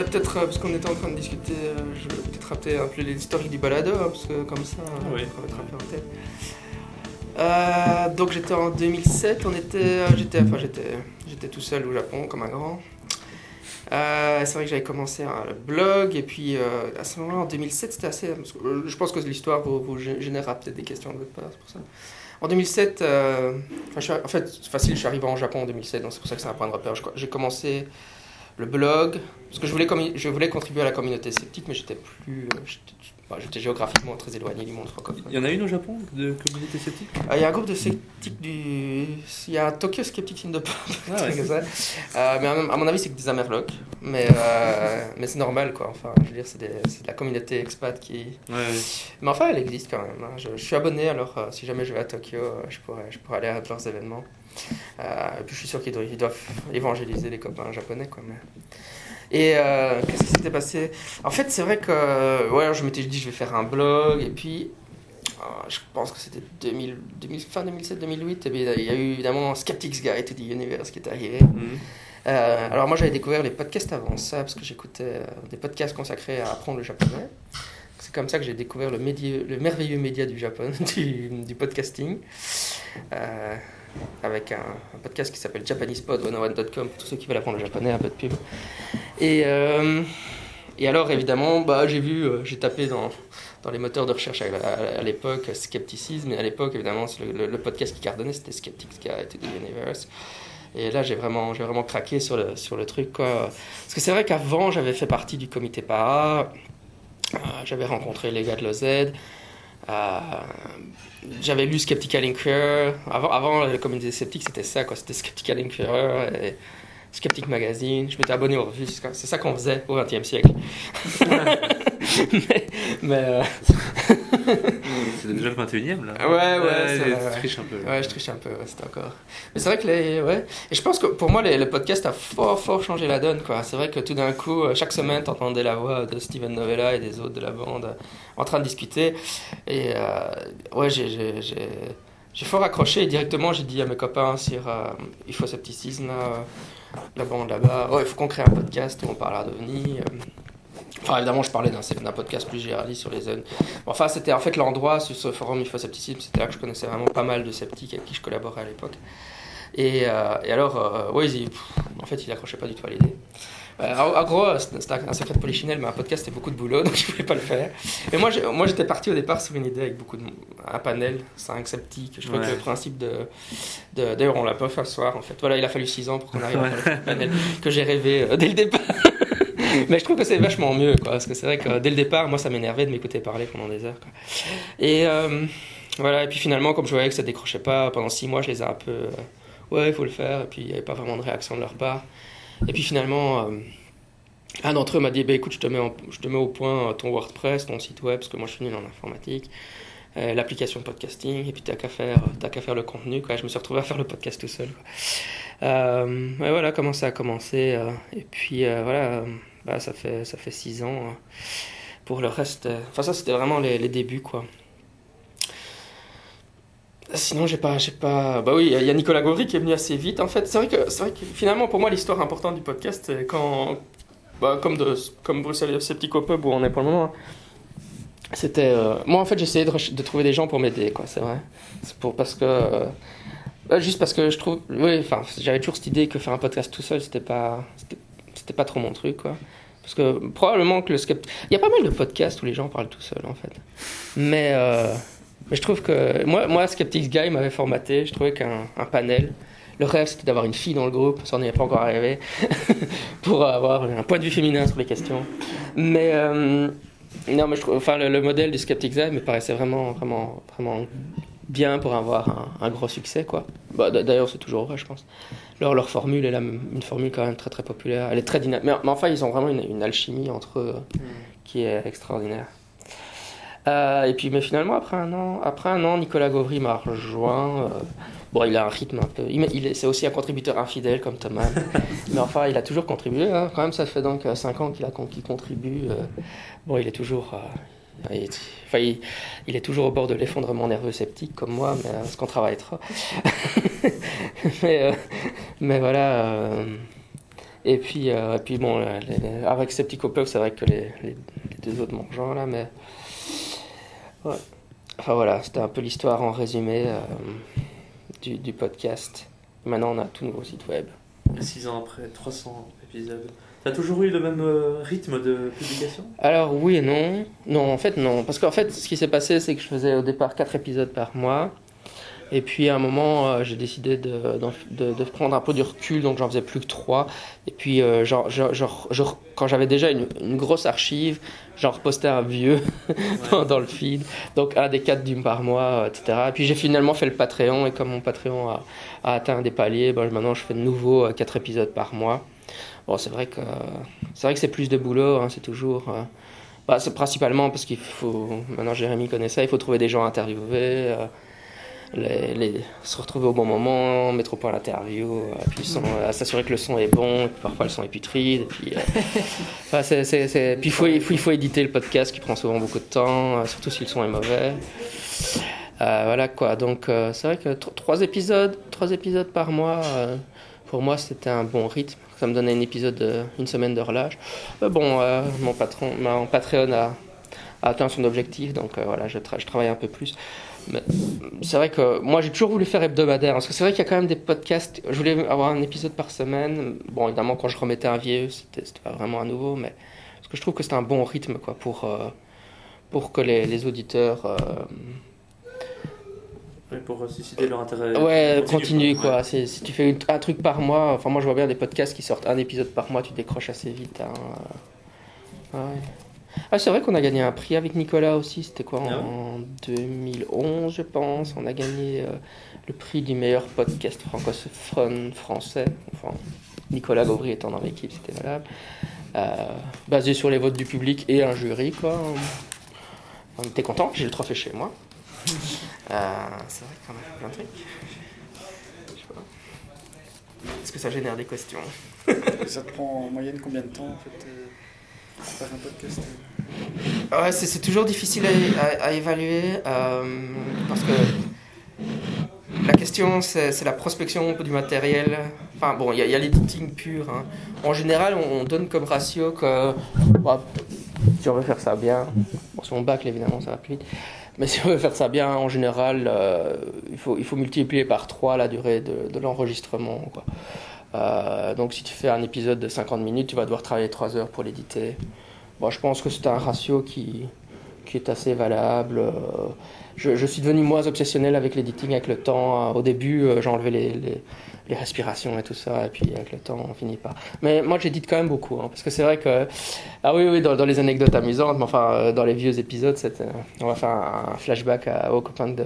euh, peut-être, euh, parce qu'on était en train de discuter, euh, je vais peut-être rappeler un peu l'historique du balado, hein, parce que comme ça, on Oui. va mettre un peu en tête. Euh, donc j'étais en 2007, on était, j'étais, enfin j'étais, j'étais tout seul au Japon comme un grand. Euh, c'est vrai que j'avais commencé un blog et puis euh, à ce moment-là en 2007 c'était assez, je pense que l'histoire vous, vous gé- générera peut-être des questions de votre part, c'est pour ça. En 2007, euh, enfin, je suis- en fait c'est facile, je suis arrivé en Japon en 2007, donc c'est pour ça que c'est un point de repère. J'ai commencé le blog parce que je voulais, je voulais contribuer à la communauté sceptique, mais j'étais plus, euh, j'étais bah, j'étais géographiquement très éloigné du monde francophone. Il y en a une au Japon de communauté sceptique? Ah, Il y a un groupe de sceptiques du. Il y a un Tokyo Skeptics in the Pub. Ah ouais. Euh, mais à mon- à mon avis, c'est que des Amerlocs. Mais, euh, mais c'est normal, quoi. Enfin, je veux dire, c'est de la communauté expat qui. Ouais, Mais enfin, elle existe quand même. hein. Je, je suis abonné, alors si jamais je vais à Tokyo, je pourrais, je pourrais aller à leurs événements. Euh, et puis je suis sûr qu'ils doivent, évangéliser les copains japonais, quoi. Mais... Et euh, qu'est-ce qui s'était passé? En fait, c'est vrai que euh, ouais, je m'étais dit, je vais faire un blog, et puis. euh, je pense que c'était 2000, 2000 fin 2007-2008, et bien, il y a eu évidemment Skeptics Guide to the Universe qui est arrivé. Mhm. Euh, alors moi j'avais découvert les podcasts avant ça parce que j'écoutais des podcasts consacrés à apprendre le japonais. C'est comme ça que j'ai découvert le, merveilleux média du Japon, du, podcasting, euh, avec un, podcast qui s'appelle JapanesePod101.com pour tous ceux qui veulent apprendre le japonais, un peu de pub. Et, euh, et alors évidemment, bah, euh, j'ai tapé dans, les moteurs de recherche à, l'époque Skepticisme, et à l'époque évidemment le, le- podcast qui cartonnait c'était Skeptics Guide to the Universe. Et là, j'ai vraiment, craqué sur le, truc. Parce que c'est vrai qu'avant, j'avais fait partie du comité para. Euh, j'avais rencontré les gars de l'OZ. Euh, j'avais lu Skeptical Inquirer. Avant, avant, le comité sceptique, c'était ça. Quoi. C'était Skeptical Inquirer et Skeptic Magazine. Je m'étais abonné aux revues. C'est ça qu'on faisait au XXe siècle. mais, mais, euh, C'est déjà le 21ème là. Ouais, ouais, ouais. triche un peu. Ouais, je triche un peu, ouais, c'est encore. Mais c'est vrai que les, ouais. Et je pense que pour moi, les- le podcast a fort, fort changé la donne, quoi. C'est vrai que tout d'un coup, euh, chaque semaine, t'entendais la voix de Steven Novella et des autres de la bande euh, en train de discuter. Et euh, ouais, j'ai, j'ai, fort accroché et directement, j'ai dit à mes copains sur euh, Il faut scepticisme, là, la bande là-bas, il faut qu'on crée un podcast où on parlera d'OVNI. euh. Enfin, évidemment, je parlais d'un, podcast plus généraliste sur les zones. Enfin, c'était en fait l'endroit sur ce forum IFO-Scepticisme, c'était là que je connaissais vraiment pas mal de sceptiques avec qui je collaborais à l'époque. Et, euh, et alors, euh, ouais, il- pff, en fait, il accrochait pas du tout à l'idée. Euh, en, gros, c'était c'était un secret de polichinelle, mais un podcast, c'était beaucoup de boulot, donc je voulais pas le faire. Mais moi, j'étais parti au départ sur une idée avec beaucoup de. un panel, 5 sceptiques. Je Ouais. que le principe de. D'ailleurs, on l'a pas fait ce soir, en fait. Voilà, il a fallu 6 ans pour qu'on arrive à faire le panel que j'ai rêvé euh, dès le départ. Mais je trouve que c'est vachement mieux, quoi, parce que c'est vrai que dès le départ, moi, ça m'énervait de m'écouter parler pendant des heures. Et euh, voilà, et puis finalement, comme je voyais que ça décrochait pas, pendant six mois, je les ai un peu. euh, ouais, il faut le faire, et puis il n'y avait pas vraiment de réaction de leur part. Et puis finalement, euh, un d'entre eux m'a dit bah, écoute, je te, mets je te mets au point ton WordPress, ton site web, parce que moi je suis nul en informatique. Euh, l'application podcasting et puis t'as qu'à faire t'as qu'à faire le contenu quoi je me suis retrouvé à faire le podcast tout seul quoi. Euh, voilà comment ça a commencé euh, et puis euh, voilà euh, bah, ça fait ça fait six ans euh, pour le reste euh, enfin ça c'était vraiment les, les débuts quoi Sinon, j'ai pas, pas. Bah oui, il y a Nicolas Gauvry qui est venu assez vite. En fait, c'est vrai que, vrai que finalement, pour moi, l'histoire importante du podcast, quand, bah, comme de, comme Bruxelles Sceptico Pub où on est pour le moment, c'était. euh, Moi, en fait, j'essayais de, trouver des gens pour m'aider, quoi. C'est vrai. C'est pour parce que. euh, juste parce que je trouve. Oui, enfin, j'avais toujours cette idée que faire un podcast tout seul, c'était pas, c'était, pas trop mon truc, quoi. Parce que probablement que le scept... Il y a pas mal de podcasts où les gens parlent tout seuls, en fait. Mais. euh, mais je trouve que moi, moi Skeptics Guy m'avait formaté. Je trouvais qu'un un panel, le rêve c'était d'avoir une fille dans le groupe, ça n'y est pas encore arrivé, pour avoir un point de vue féminin sur les questions. Mais non, mais je enfin, le, le modèle du Skeptics Guy me paraissait vraiment, vraiment, vraiment bien pour avoir un, un gros succès, quoi. Bah, D'ailleurs, c'est toujours vrai, je pense. Leur, leur formule est là, une formule quand même très très populaire. Elle est très dynamique. Mais, mais enfin, ils ont vraiment une, une alchimie entre eux euh, qui est extraordinaire. Euh, et puis, mais finalement, après un an, après un an Nicolas Gauvry m'a rejoint. euh, bon, il a un rythme un peu. Il, il est, c'est aussi un contributeur infidèle comme Thomas. mais enfin, il a toujours contribué. hein. Quand même, ça fait donc 5 ans qu'il, qu'il contribue. euh. bon, il est toujours. euh, il, est- enfin, il, il est toujours au bord de l'effondrement nerveux sceptique comme moi, mais euh, parce qu'on travaille trop. mais, euh, mais voilà. euh, Et puis, euh, et puis bon, les- avec ces petits copains, c'est vrai que les, les- les deux autres rejoint là, mais. Ouais. Enfin voilà, c'était un peu l'histoire en résumé euh, du, du podcast. Maintenant, on a un tout nouveau site web. 6 ans après, 300 épisodes. T'as toujours eu le même euh, rythme de publication? Alors oui et non. Non, en fait non. Parce qu'en fait, ce qui s'est passé, c'est que je faisais au départ 4 épisodes par mois. Et puis à un moment, euh, j'ai décidé de, prendre un peu du recul, donc j'en faisais plus que 3. Et puis euh, quand j'avais déjà une, grosse archive, j'en repostais un vieux dans, le feed. Donc un des 4 d'une par mois, euh, etc. Et puis j'ai finalement fait le Patreon, et comme mon Patreon a, a atteint des paliers, ben, maintenant je fais de nouveau 4 épisodes par mois. Bon, c'est vrai que c'est vrai que c'est plus de boulot, hein, c'est toujours. bah, c'est principalement parce qu'il faut. Maintenant, Jérémy connaît ça, il faut trouver des gens à interviewer, les, les- se retrouver au bon moment, mettre au point l'interview, euh, puis euh, s'assurer que le son est bon, parfois le son est putride. Puis, il faut, il, faut, il faut éditer le podcast qui prend souvent beaucoup de temps, euh, surtout si le son est mauvais. Euh, voilà quoi, donc euh, c'est vrai que tro- trois épisodes, trois épisodes par mois, euh, pour moi c'était un bon rythme. Ça me donnait un épisode, de- une semaine de relâche. Mais bon, mon, patron, mon Patreon a, a atteint son objectif, donc voilà, je, tra- je travaille un peu plus. C'est vrai que moi j'ai toujours voulu faire hebdomadaire, parce que c'est vrai qu'il y a quand même des podcasts. Je voulais avoir un épisode par semaine. Bon, évidemment, quand je remettais un vieux, c'était pas vraiment un nouveau, mais parce que je trouve que c'est un bon rythme quoi, pour, euh, pour que les, les auditeurs. euh, Ouais, Pour susciter leur intérêt. Ouais, continu, continue quoi. Si tu fais une- un truc par mois, enfin moi je vois bien des podcasts qui sortent un épisode par mois, tu décroches assez vite. hein. Ouais. Ah, c'est vrai qu'on a gagné un prix avec Nicolas aussi, c'était quoi Ah En 2011 je pense. On a gagné euh, le prix du meilleur podcast francophone français. Enfin, Nicolas Gauvry étant dans l'équipe, c'était valable. Euh, basé sur les votes du public et un jury quoi. On était content, j'ai le trophée chez moi. Euh, c'est vrai qu'on a fait plein de trucs. Je sais pas. Est-ce que ça génère des questions? Ça te prend en moyenne combien de temps en fait euh, Ouais, c'est, toujours difficile à, à- évaluer euh, parce que la question c'est, la prospection du matériel. Enfin bon, il y, a- a l'editing pur. hein. En général, on, on donne comme ratio que bah, si on veut faire ça bien, bon, si on bâcle évidemment ça va plus vite, mais si on veut faire ça bien, en général, euh, il, faut, il faut multiplier par 3 la durée de l'enregistrement. Euh, donc si tu fais un épisode de 50 minutes, tu vas devoir travailler 3 heures pour l'éditer. Bon, je pense que c'est un ratio qui, qui est assez valable. Euh, Je, suis devenu moins obsessionnel avec l'editing avec le temps. Au début, euh, j'enlevais les, les, respirations et tout ça, et puis avec le temps, on finit par. Mais moi, j'édite quand même beaucoup, hein, parce que c'est vrai que. Ah oui, oui, dans, les anecdotes amusantes, mais enfin, euh, dans les vieux épisodes, on va faire un, flashback à, aux copains de.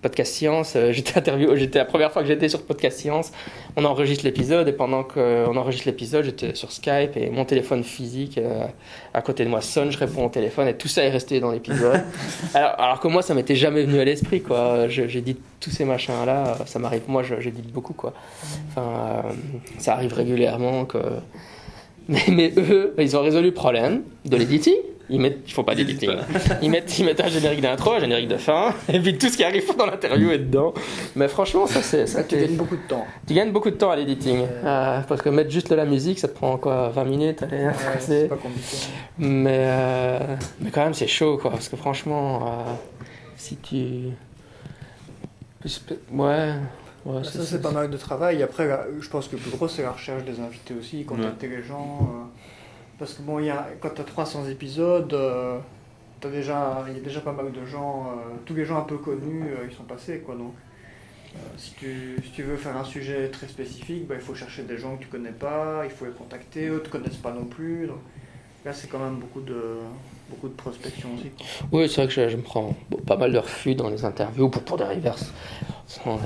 Podcast Science, euh, j'étais interviewé, j'étais la première fois que j'étais sur Podcast Science, on enregistre l'épisode et pendant qu'on enregistre l'épisode, j'étais sur Skype et mon téléphone physique euh, à côté de moi sonne, je réponds au téléphone et tout ça est resté dans l'épisode. alors, alors que moi, ça m'était jamais venu à l'esprit, quoi. J'ai dit tous ces machins là, ça m'arrive, moi je- j'édite beaucoup, quoi. Enfin, euh, ça arrive régulièrement que. Mais, mais eux, ils ont résolu le problème de l'editing. Ils mettent, ils font pas d'editing. Ils mettent, ils mettent un générique d'intro, un générique de fin, et puis tout ce qui arrive dans l'interview est dedans. Mais franchement, ça c'est, ça Ça, tu gagnes beaucoup de temps. tu gagnes beaucoup de temps à l'editing. Euh, parce que mettre juste de la musique, ça te prend quoi 20 minutes allez, Ouais, c'est- c'est pas compliqué. mais, euh, mais quand même, c'est chaud, quoi. Parce que franchement, euh, si tu. Ouais. Ouais Ça, c'est pas mal de travail. Après, là, je pense que le plus gros, c'est la recherche des invités aussi, contacter les gens. euh, parce que bon, il y a, quand tu as 300 épisodes, euh, t'as déjà, il y a déjà pas mal de gens, euh, tous les gens un peu connus, euh, ils sont passés, quoi. Donc, euh, si, tu, si tu veux faire un sujet très spécifique, bah, il faut chercher des gens que tu connais pas, il faut les contacter, eux te connaissent pas non plus. Donc, là, c'est quand même beaucoup de, beaucoup de prospection aussi. Oui, c'est vrai que je, je me prends bon, pas mal de refus dans les interviews pour, pour des reverses.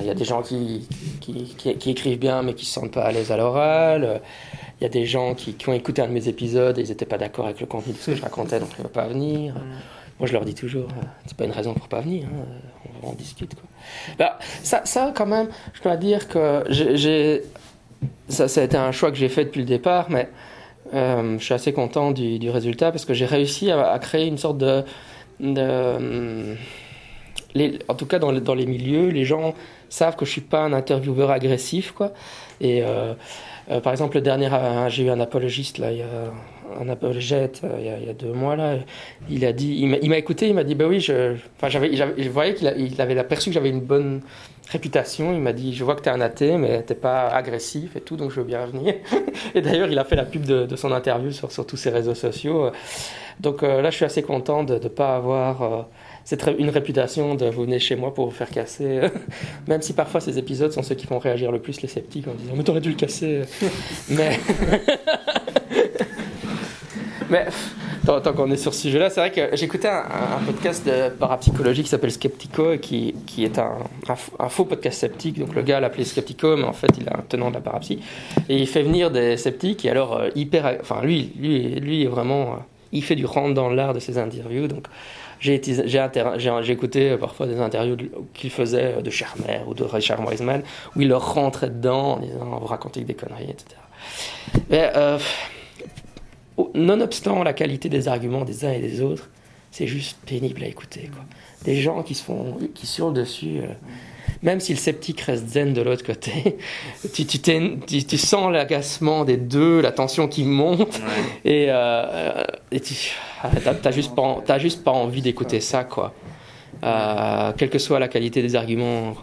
Il y a des gens qui, qui, qui, qui écrivent bien mais qui se sentent pas à l'aise à l'oral. Il y a des gens qui, qui ont écouté un de mes épisodes et ils n'étaient pas d'accord avec le contenu de ce que je racontais donc ils ne veulent pas venir. Moi je leur dis toujours, euh, c'est pas une raison pour pas venir, hein, on, on discute. Quoi. Bah, ça, ça, quand même, je dois dire que j'ai-. Ça, ça a été un choix que j'ai fait depuis le départ, mais euh, je suis assez content du, du résultat parce que j'ai réussi à, à créer une sorte de. de hum, en tout cas, dans, les- milieux, les gens savent que je suis pas un intervieweur agressif, quoi. Et, euh, Euh, par exemple, le dernier, euh, j'ai eu un apologiste, là, il y a, un apologète, euh, il y a, deux mois, là. Il a dit, il m'a- écouté, il m'a dit, bah oui, je, enfin, j'avais, je voyais qu'il avait aperçu que j'avais une bonne réputation. Il m'a dit, je vois que tu es un athée, mais t'es pas agressif et tout, donc je veux bien revenir. et d'ailleurs, il a fait la pub de, son interview sur, sur tous ses réseaux sociaux. Donc là, je suis assez content de ne pas avoir ré- une réputation de vous venez chez moi pour vous faire casser. Même si parfois ces épisodes sont ceux qui font réagir le plus les sceptiques en disant mais t'aurais dû le casser. mais mais tant, qu'on est sur ce sujet-là, c'est vrai que j'écoutais un, podcast de parapsychologie qui s'appelle Skeptico qui, qui est un, un faux podcast sceptique. Donc le gars l'appelait Skeptico, mais en fait il est un tenant de la parapsie. Et il fait venir des sceptiques et alors euh, hyper. Enfin lui, lui, lui est vraiment. euh, il fait du rentre dans l'art de ses interviews. Donc j'ai écouté parfois des interviews qu'il faisait de Charmer ou de Richard Wiseman où il leur rentrait dedans en disant vous racontez des conneries, etc. Mais, euh, nonobstant la qualité des arguments des uns et des autres, c'est juste pénible à écouter. Des gens qui se font, qui surent dessus, euh, même si le sceptique reste zen de l'autre côté, tu, tu, t'es- tu- tu sens l'agacement des deux, la tension qui monte, Ouais. et, euh, et tu ah, t'as, t'as juste pas, juste envie d'écouter ça, quoi. Euh, quelle que soit la qualité des arguments.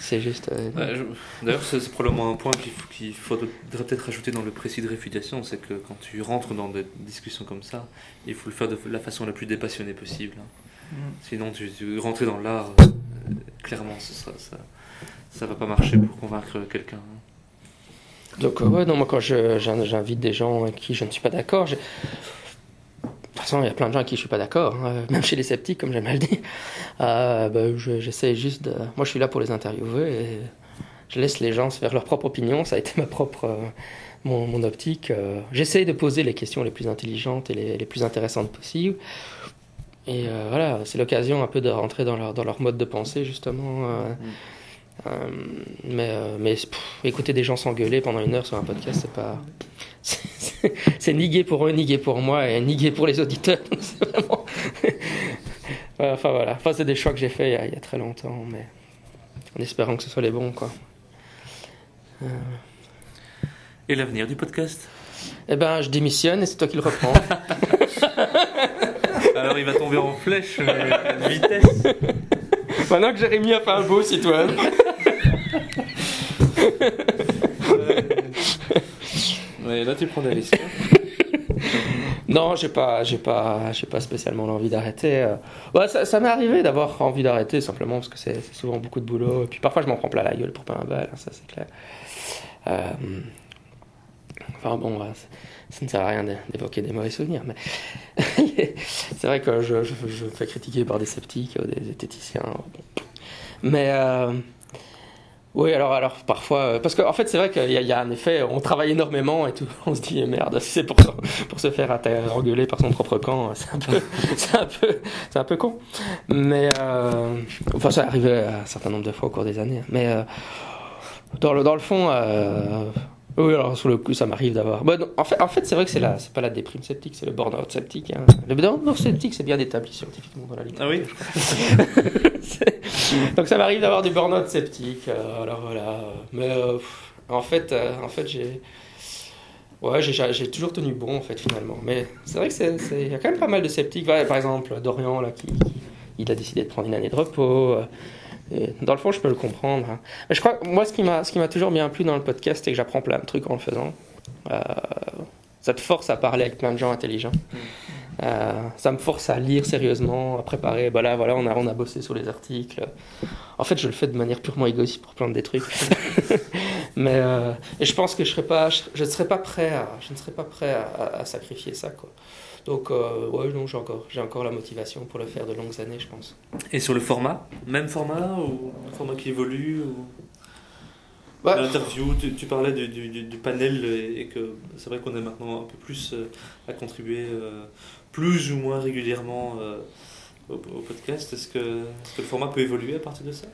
C'est juste. euh, Ouais, je- D'ailleurs, c'est probablement un point qu'il faut- qu'il faudrait peut-être rajouter dans le précis de réfutation, c'est que quand tu rentres dans des discussions comme ça, il faut le faire de la façon la plus dépassionnée possible. hein. Sinon, tu, tu rentrer dans l'art, euh, clairement, ce ça, ça va pas marcher pour convaincre quelqu'un. hein. Donc, euh, ouais, non, moi, quand j'invite des gens avec qui je ne suis pas d'accord, de toute façon, il y a plein de gens avec qui je suis pas d'accord, hein, même chez les sceptiques, comme j'aime le dire. Euh, je- J'essaie juste. Moi, je suis là pour les interviewer et je laisse les gens se faire leur propre opinion. Ça a été ma propre. euh, mon, mon optique. euh. J'essaie de poser les questions les plus intelligentes et les, les plus intéressantes possibles. Et euh, voilà, c'est l'occasion un peu de rentrer dans leur, dans leur mode de pensée, justement. euh. Euh, mais euh, mais pff, écouter des gens s'engueuler pendant une heure sur un podcast, c'est pas. c'est- C'est c'est ni gai pour eux, ni gai pour moi, et ni gai pour les auditeurs. Vraiment. Enfin voilà. Enfin, c'est des choix que j'ai faits il, y a- il y a très longtemps, mais en espérant que ce soit les bons, quoi. Euh, Et l'avenir du podcast? Eh ben, je démissionne et c'est toi qui le reprends. Alors, il va tomber en flèche euh, à vitesse. Maintenant que Jérémy a fait un beau web. Ouais, là, tu prends des risques. Non, j'ai pas, j'ai pas, j'ai pas spécialement l'envie d'arrêter. euh. Ouais, ça, ça m'est arrivé d'avoir envie d'arrêter simplement parce que c'est souvent beaucoup de boulot. Et puis parfois je m'en prends plein la gueule pour pas un bal, hein, ça c'est clair. Euh, Enfin bon, ouais, ça, ne sert à rien d'é- d'évoquer des mauvais souvenirs, mais c'est vrai que je, je, je me fais critiquer par des sceptiques, euh, des zététiciens. bon. Mais euh, oui, alors, alors parfois, euh, parce qu'en fait c'est vrai qu'il y, a- un effet, on travaille énormément et tout, on se dit merde, si c'est pour, pour se faire engueuler par son propre camp, c'est un peu, un un peu con. Mais euh, enfin ça arrivait un certain nombre de fois au cours des années, mais euh, dans le dans le fond. Euh, oui, alors sur le coup, ça m'arrive d'avoir. Non, en fait, en fait c'est vrai que c'est la, c'est pas la déprime sceptique, c'est le burn-out sceptique. hein. Le burn-out sceptique, c'est bien établi scientifiquement dans la littérature. Ah oui Donc ça m'arrive d'avoir du burn-out sceptique. euh, alors voilà. Mais euh, en fait, euh, en fait j'ai. Ouais, j'ai- toujours tenu bon en fait finalement. Mais c'est vrai que c'est, il y a quand même pas mal de sceptiques. Ouais, par exemple, Dorian là qui, qui- il a décidé de prendre une année de repos. Et dans le fond, je peux le comprendre. hein. Mais je crois que moi, ce qui m'a, toujours bien plu dans le podcast, c'est que j'apprends plein de trucs en le faisant. Euh, ça te force à parler avec plein de gens intelligents. Euh, ça me force à lire sérieusement, à préparer. Bah là, voilà, on a, on a bossé sur les articles. En fait, je le fais de manière purement égoïste pour plein des trucs. Mais euh, et je pense que je serais pas, je, je ne serais pas prêt à, je ne serais pas prêt à, à- à sacrifier ça, quoi. Donc, euh, ouais, non, j'ai encore, j'ai encore la motivation pour le faire de longues années, je pense. Et sur le format? Même format ou un format qui évolue ou... Ouais. L'interview, tu, tu parlais du, du- du- du panel et, que c'est vrai qu'on est maintenant un peu plus euh, à contribuer euh, plus ou moins régulièrement euh, au, au podcast. Est-ce que, est-ce que le format peut évoluer à partir de ça?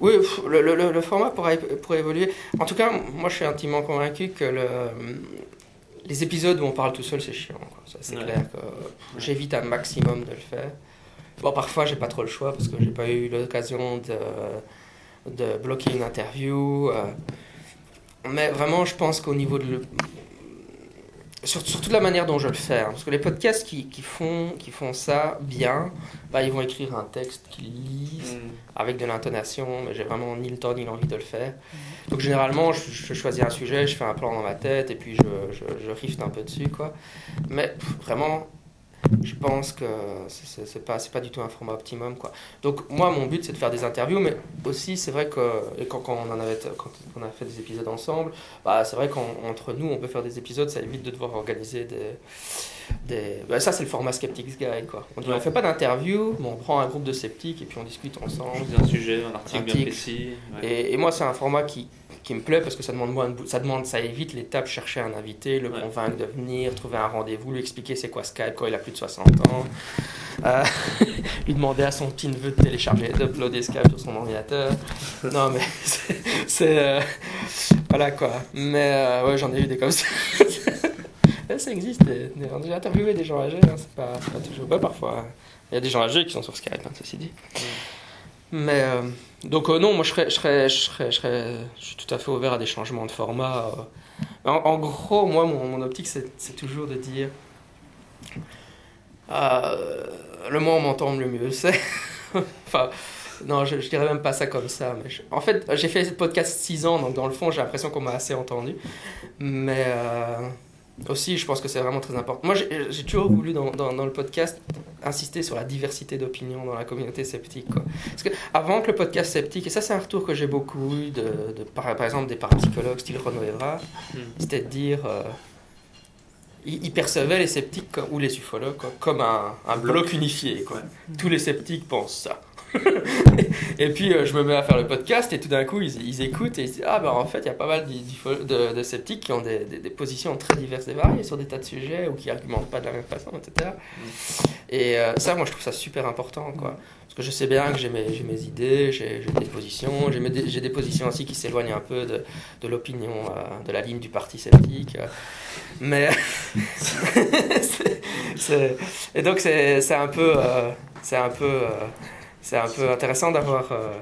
Oui, le, le- le- le format pourra, pourra évoluer. En tout cas, moi, je suis intimement convaincu que le, les épisodes où on parle tout seul, c'est chiant. quoi. Ça, c'est Ouais. clair que j'évite un maximum de le faire. Bon, parfois, j'ai pas trop le choix parce que j'ai pas eu l'occasion de, de bloquer une interview. euh. mais vraiment, je pense qu'au niveau de. Le... Sur, sur toute la manière dont je le fais. hein, parce que les podcasts qui, qui, font, qui font ça bien, bah, ils vont écrire un texte qu'ils lisent Mm. avec de l'intonation, mais j'ai vraiment ni le temps ni l'envie de le faire. Donc généralement, je, je choisis un sujet, je fais un plan dans ma tête et puis je, je, je riffte un peu dessus, quoi. Mais pff, vraiment, je pense que c'est- pas, pas du tout un format optimum, quoi. Donc moi, mon but, c'est de faire des interviews, mais aussi, c'est vrai que et quand, quand on en avait, quand on a fait des épisodes ensemble, bah, c'est vrai qu'entre nous, on peut faire des épisodes, ça évite de devoir organiser des... des... bah, ça, c'est le format Skeptics Guide, quoi. On Ouais. on fait pas d'interview, mais on prend un groupe de sceptiques et puis on discute ensemble. Un sujet, un article bien Article. précis. ouais. Et, et moi, c'est un format qui, qui me plaît parce que ça demande, moins de ça demande, ça évite l'étape chercher un invité, le Ouais. convaincre de venir, trouver un rendez-vous, lui expliquer c'est quoi Skype quand il a plus de 60 ans, Euh, lui demander à son petit neveu de télécharger, d'uploader Skype sur son ordinateur. Non, mais c'est. euh, voilà quoi. Mais euh, ouais, j'en ai eu des comme ça. Ouais, ça existe, j'ai interviewé des gens âgés, hein, c'est pas, c'est pas toujours. Bah, parfois, il y a des gens âgés qui sont sur Skype, hein, ceci dit. Mais euh, donc euh, non, moi je serais, je serais, je serais, je suis tout à fait ouvert à des changements de format. euh. En, gros, moi, mon, optique, c'est toujours de dire, le moins on m'entend, le mieux c'est. enfin, non, je, dirais même pas ça comme ça. Mais en fait, j'ai fait ce podcast 6 ans, donc dans le fond, j'ai l'impression qu'on m'a assez entendu. Mais aussi, je pense que c'est vraiment très important. Moi, j'ai toujours voulu dans, dans, dans le podcast insister sur la diversité d'opinions dans la communauté sceptique. Quoi. Parce que avant que le podcast sceptique, et ça c'est un retour que j'ai beaucoup eu de, de par, par exemple des parapsychologues style Renaud Evra, Mm. c'était de dire, euh, ils, ils percevaient les sceptiques comme- ou les ufologues quoi, comme un, un bloc unifié. Quoi. Tous les sceptiques pensent ça. Et puis euh, je me mets à faire le podcast et tout d'un coup ils, ils écoutent et ils se disent ah ben en fait il y a pas mal de, de sceptiques qui ont des, des- des positions très diverses et variées sur des tas de sujets ou qui argumentent pas de la même façon etc. Et euh, ça moi je trouve ça super important quoi. Parce que je sais bien que j'ai mes, mes idées, j'ai des positions, j'ai des positions aussi qui s'éloignent un peu de, de l'opinion, euh, de la ligne du parti sceptique. mais. et donc, c'est un peu. c'est un peu. C'est un peu intéressant d'avoir. euh,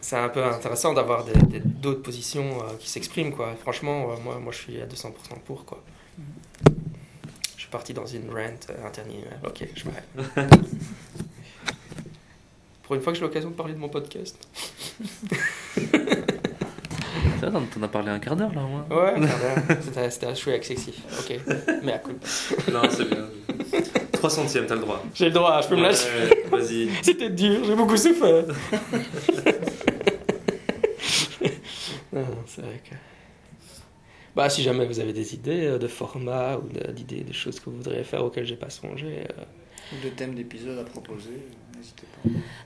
c'est un peu intéressant d'avoir d'autres positions euh, qui s'expriment, quoi. Franchement, euh, moi, moi, je suis à 200% pour, quoi. Je suis parti dans une rant euh, interne. Ok, je m'arrête. Pour une fois que j'ai l'occasion de parler de mon podcast. T'en as parlé un quart d'heure là, moi. Ouais, c'était c'était un chouette excessif. Ok, mais à coup. Non, c'est bien. 3 centièmes, t'as le droit. J'ai le droit, je peux me lâcher. Vas-y. C'était dur, j'ai beaucoup souffert. non, non, c'est vrai que. Bah, si jamais vous avez des idées euh, de format ou d'idées, de choses que vous voudriez faire auxquelles j'ai pas songé. euh. Ou de thèmes d'épisodes à proposer.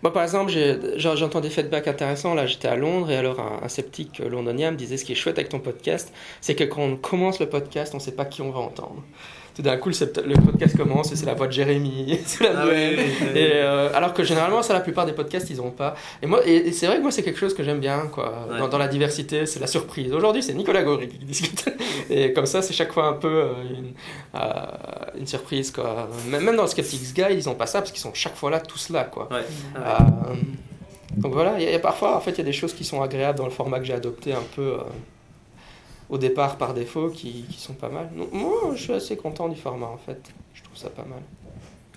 Moi, par exemple, j'entends des feedbacks intéressants. Là, j'étais à Londres et alors un, un sceptique londonien me disait ce qui est chouette avec ton podcast, c'est que quand on commence le podcast, on sait pas qui on va entendre. Tout d'un coup, le, podcast commence et c'est la voix de Jérémy, c'est la Ah mienne. oui, oui. Et, euh, alors que généralement, ça, la plupart des podcasts, ils ont pas. Et moi, et, et c'est vrai que moi, c'est quelque chose que j'aime bien, quoi. Ouais. Dans, dans la diversité, c'est la surprise. Aujourd'hui, c'est Nicolas Gaury qui discute. Et comme ça, c'est chaque fois un peu euh, une, euh, une surprise, quoi. Même même dans le Skeptics Guide, ils ont pas ça parce qu'ils sont chaque fois là, tous là, quoi. Ouais. Ah ouais. Euh, donc voilà, il y a- y a parfois, en fait, il y a des choses qui sont agréables dans le format que j'ai adopté un peu euh, au départ par défaut, qui, qui sont pas mal. Donc, moi, je suis assez content du format, en fait. Je trouve ça pas mal.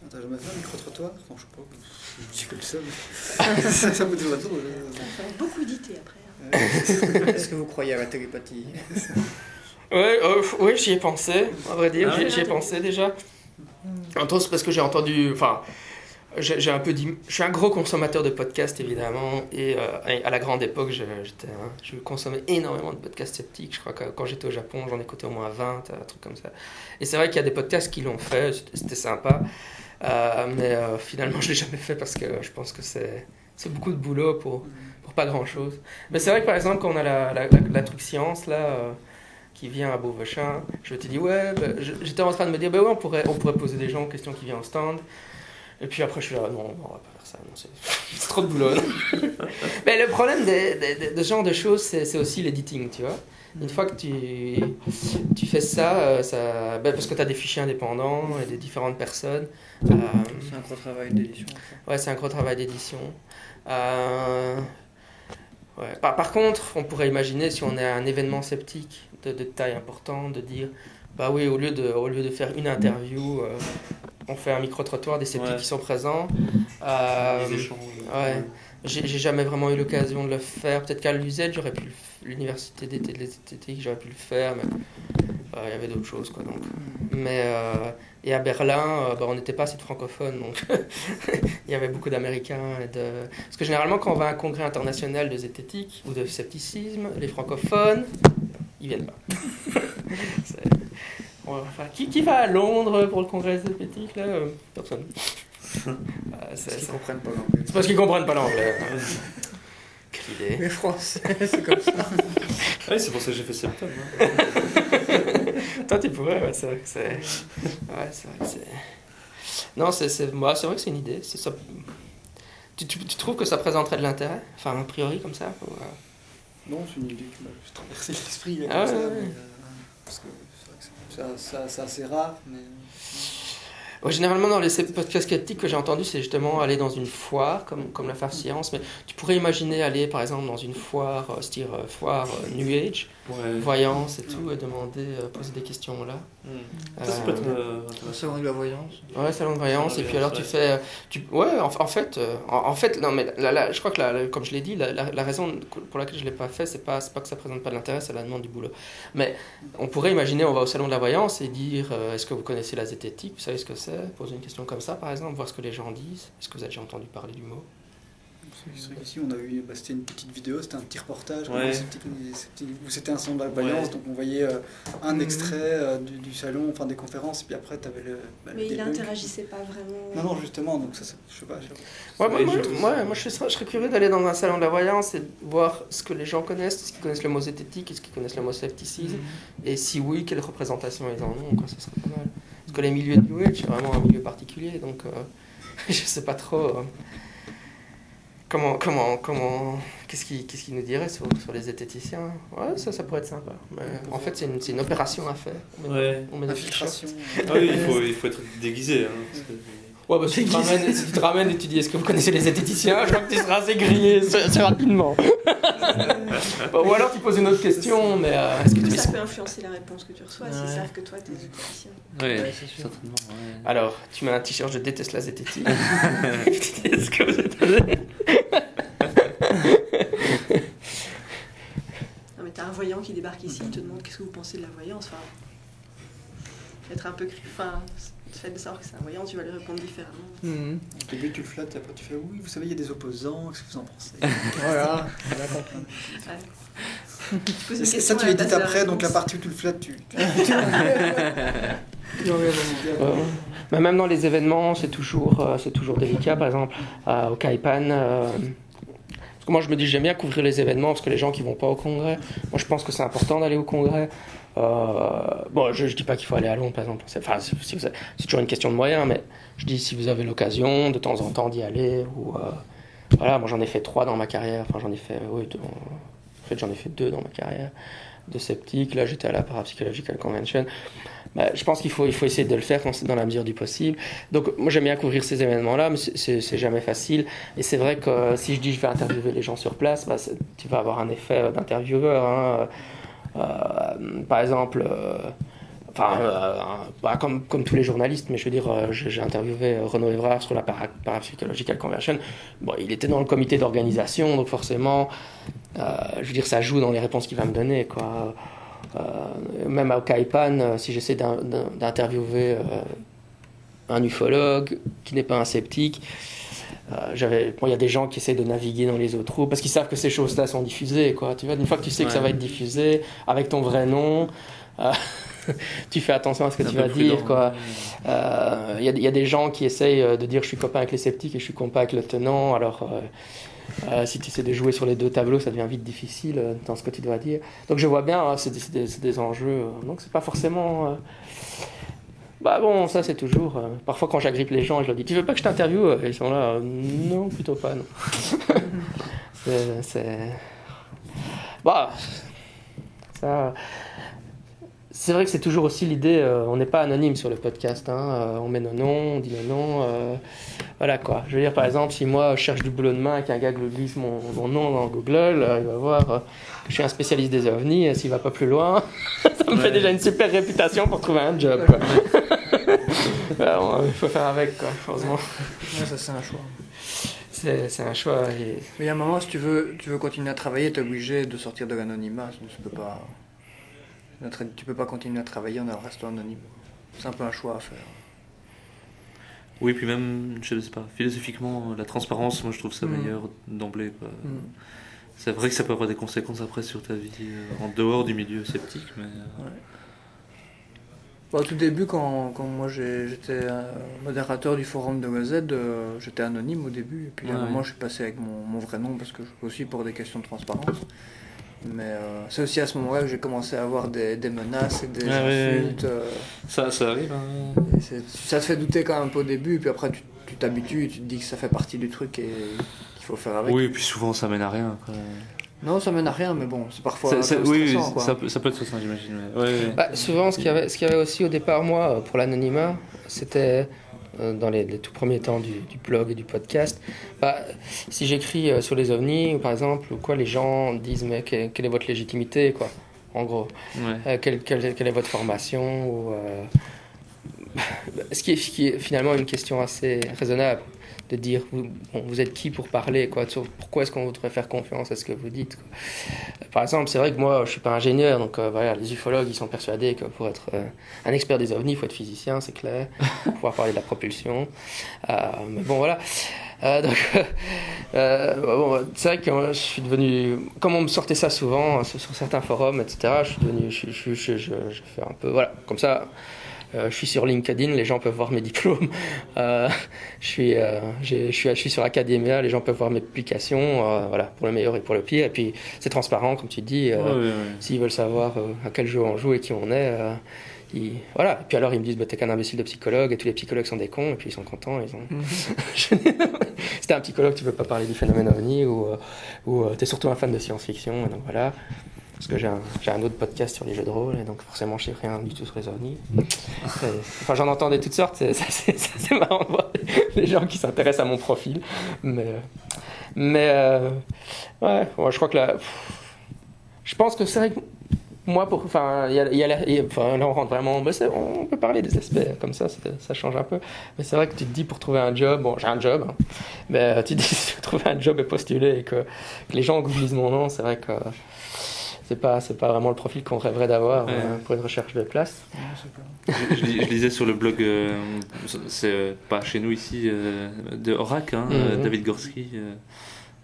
T'as jamais fait un micro-trottoir Non, je sais pas. Je suis comme ça. mais- ça, ça me. Beaucoup d'idées après. hein. Est-ce que vous croyez à la télépathie? Ouais, euh, ouais, j'y ai pensé, à vrai dire, Ah j'y ai pensé déjà. En tout c'est parce que j'ai entendu, enfin, j'ai un peu dit, je suis un gros consommateur de podcasts évidemment, et euh, à la grande époque, je, un- je consommais énormément de podcasts sceptiques. Je crois que quand j'étais au Japon, j'en écoutais au moins 20, un truc comme ça. Et c'est vrai qu'il y a des podcasts qui l'ont fait, c'était- sympa, Euh, mais euh, finalement, je l'ai jamais fait parce que je pense que c'est beaucoup de boulot pour, pour pas grand chose. Mais c'est vrai que par exemple, quand on a la, truc science là. qui vient à Beauvechin, je te dis ouais, je- j'étais en train de me dire bah ouais, on pourrait, on pourrait poser des gens aux questions qui viennent au stand. Et puis après je suis là non, on va pas faire ça, c'est trop de boulot. Mais le problème de, de, de, de ce genre de choses, c'est aussi l'editing, tu vois. Une fois que tu, tu fais ça, euh, ça bah, parce que tu as des fichiers indépendants et des différentes personnes. euh, C'est un gros travail d'édition. Ouais, c'est un gros travail d'édition. Euh, Ouais. Par, par contre, on pourrait imaginer si on est à un événement sceptique de, de taille importante, de dire, bah oui, au lieu de, au lieu de faire une interview, euh, on fait un micro-trottoir des sceptiques Ouais. qui sont présents. Euh, ouais. J'ai jamais vraiment eu l'occasion de le faire. Peut-être qu'à l'UZ, j'aurais pu l'université d'été de l'esthétique, j'aurais pu le faire, mais euh, il y avait d'autres choses quoi. Donc. Mais euh, et à Berlin, bah, on n'était pas assez de francophones, donc il y avait beaucoup d'Américains de. Parce que généralement, quand on va à un congrès international de zététique ou de scepticisme, les francophones, ils viennent pas. Ouais, enfin, qui, qui va à Londres pour le congrès zététique là Euh, Personne. Euh, c'est- Parce qu'ils comprennent pas l'anglais. c'est parce qu'ils comprennent pas l'anglais. Quelle idée. Les Français, c'est comme ça. Ah oui, c'est pour ça que j'ai fait septembre. hein. Toi, tu pourrais, ouais, c'est vrai que c'est. Ouais, c'est vrai que c'est. Non, c'est c'est moi, c'est vrai que c'est une idée. C'est ça. Tu, tu, tu trouves que ça présenterait de l'intérêt? Enfin, a priori, comme ça ou, euh, Non, c'est une idée qui m'a juste traversé l'esprit. là, Ah comme ouais, ça, ouais. euh, Parce que c'est vrai que c'est- ça- ça- c'est assez rare, mais. Ouais, généralement, dans les podcasts sceptiques que j'ai entendus, c'est justement aller dans une foire, comme, comme la Phare Science. Mais tu pourrais imaginer aller, par exemple, dans une foire, euh, style euh, foire euh, New Age, Ouais. voyance et tout, et demander, euh, poser des questions là. Hmm. Ça, ça peut être euh, salon de la voyance. Ouais, salon de voyance, Salon et puis alors tu fais. euh, Tu, ouais, en, en fait, euh, en, en fait, non, mais là, là, je crois que, la- la- comme je l'ai dit, la, la- la raison pour laquelle je ne l'ai pas fait, c'est pas, c'est pas que ça présente pas de l'intérêt, c'est la demande du boulot. Mais on pourrait imaginer, on va au salon de la voyance et dire euh, est-ce que vous connaissez la zététique Vous savez ce que c'est? Poser une question comme ça, par exemple, voir ce que les gens disent. Est-ce que vous avez déjà entendu parler du mot? C'est vrai qu'ici, on a eu, bah, c'était une petite vidéo, c'était un petit reportage, Ouais. c'était où c'était un salon de la voyance, Ouais. donc on voyait euh, un Mhm. extrait euh, du, du salon, enfin des conférences, et puis après, tu avais le. bah, le Mais il debug. interagissait pas vraiment. Non, non, justement, donc ça, ça- je sais pas. je sais pas. Ouais, moi, moi, je- moi, moi, je, serais, je serais curieux d'aller dans un salon de la voyance et de voir ce que les gens connaissent, est-ce qu'ils connaissent le mot zététique, est-ce qu'ils connaissent le mot scepticisme, et si oui, quelle représentation ils en ont, quoi, ça serait pas mal. Parce que les milieux de New Age, c'est vraiment un milieu particulier, donc euh, je sais pas trop euh, comment, comment, comment, qu'est-ce qu'ils qu'est-ce qu'ils nous diraient sur, sur les zététiciens. Ouais, ça, ça pourrait être sympa. Mais en fait, c'est une, c'est une opération à faire. On met, Ouais. on met. Infiltration. Ah oui, il faut, il faut être déguisé. Hein, parce que- Ouais, bah, si, tu te ramènes, si tu te ramènes et tu dis est-ce que vous connaissez les zététiciens, je crois que tu seras assez grillé assez rapidement. Ou alors tu poses une autre question, mais euh, est-ce que tu ça peut influencer la réponse que tu reçois s'ils Ouais. savent que toi t'es zététicien. Oui, Ouais, c'est sûr. certainement. ouais. Alors, tu mets un t-shirt, je déteste la zététique. Est-ce que vous êtes Non mais t'as un voyant qui débarque ici, il te demande qu'est-ce que vous pensez de la voyance. Enfin, être un peu. Enfin, le fait de savoir que c'est un voyant, tu vas lui répondre différemment. Mhm. Au début, tu le flattes, et après, tu fais oui, vous savez, il y a des opposants, qu'est-ce que vous en pensez? Voilà, on a compris. Ouais. Ça, tu à la l'édites place de après, donc la partie où tu le flattes, tu. Mais même dans les événements, c'est toujours, euh, c'est toujours délicat. Par exemple, euh, au Kaipan, euh, parce que moi je me dis j'aime bien couvrir les événements parce que les gens qui vont pas au congrès, moi je pense que c'est important d'aller au congrès. Euh, bon, je, je dis pas qu'il faut aller à Londres par exemple. C'est, toujours une question de moyens, mais je dis si vous avez l'occasion de temps en temps d'y aller ou euh, voilà, moi j'en ai fait trois dans ma carrière. Enfin, j'en ai fait, deux. En fait, j'en ai fait deux dans ma carrière de sceptique. Là, j'étais à la Parapsychological Convention. Bah, je pense qu'il faut, il faut essayer de le faire quand dans la mesure du possible. Donc, moi, j'aime bien couvrir ces événements-là, mais c'est- jamais facile. Et c'est vrai que si je dis je vais interviewer les gens sur place, bah, tu vas avoir un effet euh, d'intervieweur. hein. Euh, par exemple, euh, enfin, euh, bah, comme, tous les journalistes, mais je veux dire, j'ai interviewé Renaud Evrard sur la para- Parapsychological Convention. Bon, il était dans le comité d'organisation, donc forcément, je veux dire, ça joue dans les réponses qu'il va me donner, même au Kaipan, si j'essaie d'in- d'in- d'interviewer un ufologue qui n'est pas un sceptique, j'avais, bon, il y a des gens qui essaient de naviguer dans les autres trous parce qu'ils savent que ces choses-là sont diffusées, quoi. Tu vois, une fois que tu sais que ça va être diffusé avec ton vrai nom, euh, tu fais attention à ce que tu vas prudent. dire, quoi. Euh, Il y, a- il y a des gens qui essayent euh, de dire je suis copain avec les sceptiques et je suis copain avec le tenant. Alors, euh, euh, si tu essaies de jouer sur les deux tableaux, ça devient vite difficile euh, dans ce que tu dois dire. Donc, je vois bien, hein, c'est des, enjeux. euh, donc, c'est pas forcément. Euh, Bah bon, ça c'est toujours. euh, Parfois, quand j'agrippe les gens, je leur dis Tu veux pas que je t'interviewe? Ils sont là, euh, non, plutôt pas, non. c'est. Bah. Ça. c'est vrai que c'est toujours aussi l'idée, euh, on n'est pas anonyme sur le podcast, hein, euh, on met nos noms, on dit nos noms, euh, voilà quoi. Je veux dire par exemple, si moi je cherche du boulot de main et qu'un gars glisse mon, mon nom dans Google, euh, il va voir euh, que je suis un spécialiste des ovnis, et s'il va pas plus loin, ça me fait déjà une super réputation pour trouver un job quoi. Il faut faire avec quoi, heureusement. Ouais, ça c'est un choix. C'est c'est un choix et Mais il y a un moment, si tu veux, tu veux continuer à travailler, tu es obligé de sortir de l'anonymat. Tu peux pas. Tu peux pas continuer à travailler en restant anonyme. C'est un peu un choix à faire. Oui, puis même, je sais pas, philosophiquement, la transparence, moi je trouve ça Mm. meilleur d'emblée. quoi. Mm. C'est vrai que ça peut avoir des conséquences après sur ta vie euh, en dehors du milieu sceptique, mais. euh, au tout début, quand, quand moi j'étais euh, modérateur du forum de OZ, euh, j'étais anonyme au début. Et puis à un moment, ouais. je suis passé avec mon, mon vrai nom parce que je- aussi pour des questions de transparence. Mais euh, c'est aussi à ce moment-là que j'ai commencé à avoir des, des menaces et des Ah, insultes. euh, Ça, ça arrive, hein. ça te fait douter quand même un peu au début. Puis après, tu tu t'habitues et tu te dis que ça fait partie du truc et qu'il faut faire avec. Oui, et puis souvent ça mène à rien. quoi. Non, ça mène à rien, mais bon, c'est parfois oui, stressant, oui, quoi. ça, peut, ça peut être stressant, j'imagine. mais- ouais, ouais. Bah, souvent, ce qu'il y, avait, ce qu'il y avait aussi au départ, moi, euh, pour l'anonymat, c'était euh, dans les, les tout premiers temps du, du blog et du podcast. Bah, si j'écris euh, sur les ovnis, par exemple, ou quoi, les gens disent Mais que- quelle est votre légitimité, quoi, en gros Ouais. Euh, quelle, quelle- quelle est votre formation ou, euh, ce, qui est, ce qui est finalement une question assez raisonnable de dire vous, bon, vous êtes qui pour parler quoi pourquoi est-ce qu'on voudrait faire confiance à ce que vous dites quoi. par exemple c'est vrai que moi je suis pas ingénieur donc euh, voilà les ufologues ils sont persuadés que pour être euh, un expert des ovnis il faut être physicien c'est clair pour pouvoir parler de la propulsion Euh, mais bon voilà euh, donc, euh, bon, c'est vrai que moi, je suis devenu, comme on me sortait ça souvent euh, sur, certains forums, etc. Je suis devenu, je, je, je, je, je fais un peu, voilà, comme ça. Euh, je suis sur LinkedIn, les gens peuvent voir mes diplômes. Euh, je, suis, euh, je, suis, je suis sur Academia, les gens peuvent voir mes publications, voilà, pour le meilleur et pour le pire. Et puis c'est transparent, comme tu dis. Ouais, ouais, ouais. S'ils veulent savoir à quel jeu on joue et qui on est, ils- voilà. Et puis alors ils me disent, bah, t'es qu'un imbécile de psychologue et tous les psychologues sont des cons et puis ils sont contents. Ils ont... Mhm. si t'es un psychologue, tu veux pas parler du phénomène ovni ou, ou t'es surtout un fan de science-fiction. Donc voilà. Parce que j'ai un, autre podcast sur les jeux de rôle et donc forcément je sais rien du tout sur les ovnis. Et- Enfin j'en entends de toutes sortes, c'est marrant de voir les gens qui s'intéressent à mon profil. Mais, mais euh, ouais, je crois que là, je pense que c'est vrai que moi, pour, enfin, y y a là on rentre vraiment, c'est- on peut parler des aspects comme ça, ça change un peu. Mais c'est vrai que tu te dis pour trouver un job, bon, j'ai un job, hein, mais euh, tu te dis veux trouver un job et postuler et que, que les gens googlisent mon nom, c'est vrai que c'est pas, c'est pas vraiment le profil qu'on rêverait d'avoir Ouais. euh, pour une recherche de place. Ouais, je, je lis- je lisais sur le blog, euh, c'est euh, pas chez nous ici, euh, de Orac, hein, Mhm. David Gorski, euh,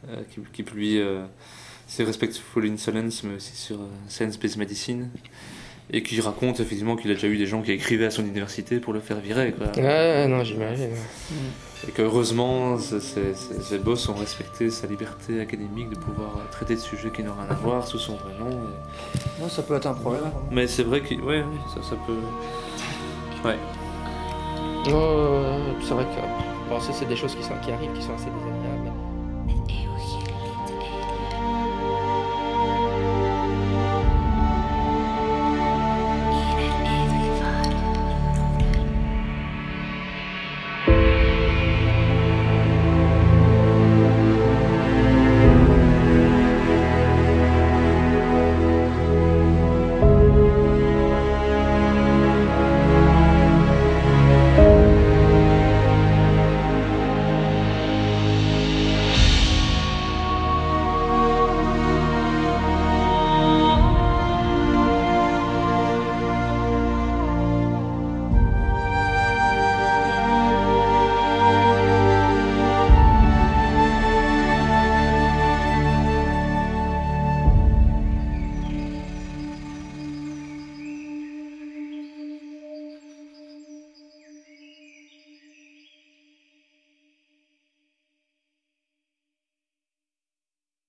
euh, qui, qui publie euh, ses Respectful Insolence, mais aussi sur euh, Science-Based Medicine, et qui raconte effectivement qu'il a déjà eu des gens qui écrivaient à son université pour le faire virer. Quoi. Ouais, non, j'imagine. Et qu'heureusement, ces, ces, boss ont respecté sa liberté académique de pouvoir euh, traiter de sujets qui n'ont rien à voir sous son vrai nom. et- Non, ça peut être un problème. Mais c'est vrai que ouais, ça, ça peut. Ouais. Ouais, ouais, ouais, c'est vrai que bon, ça, c'est des choses qui, sont, qui arrivent, qui sont assez désagréables.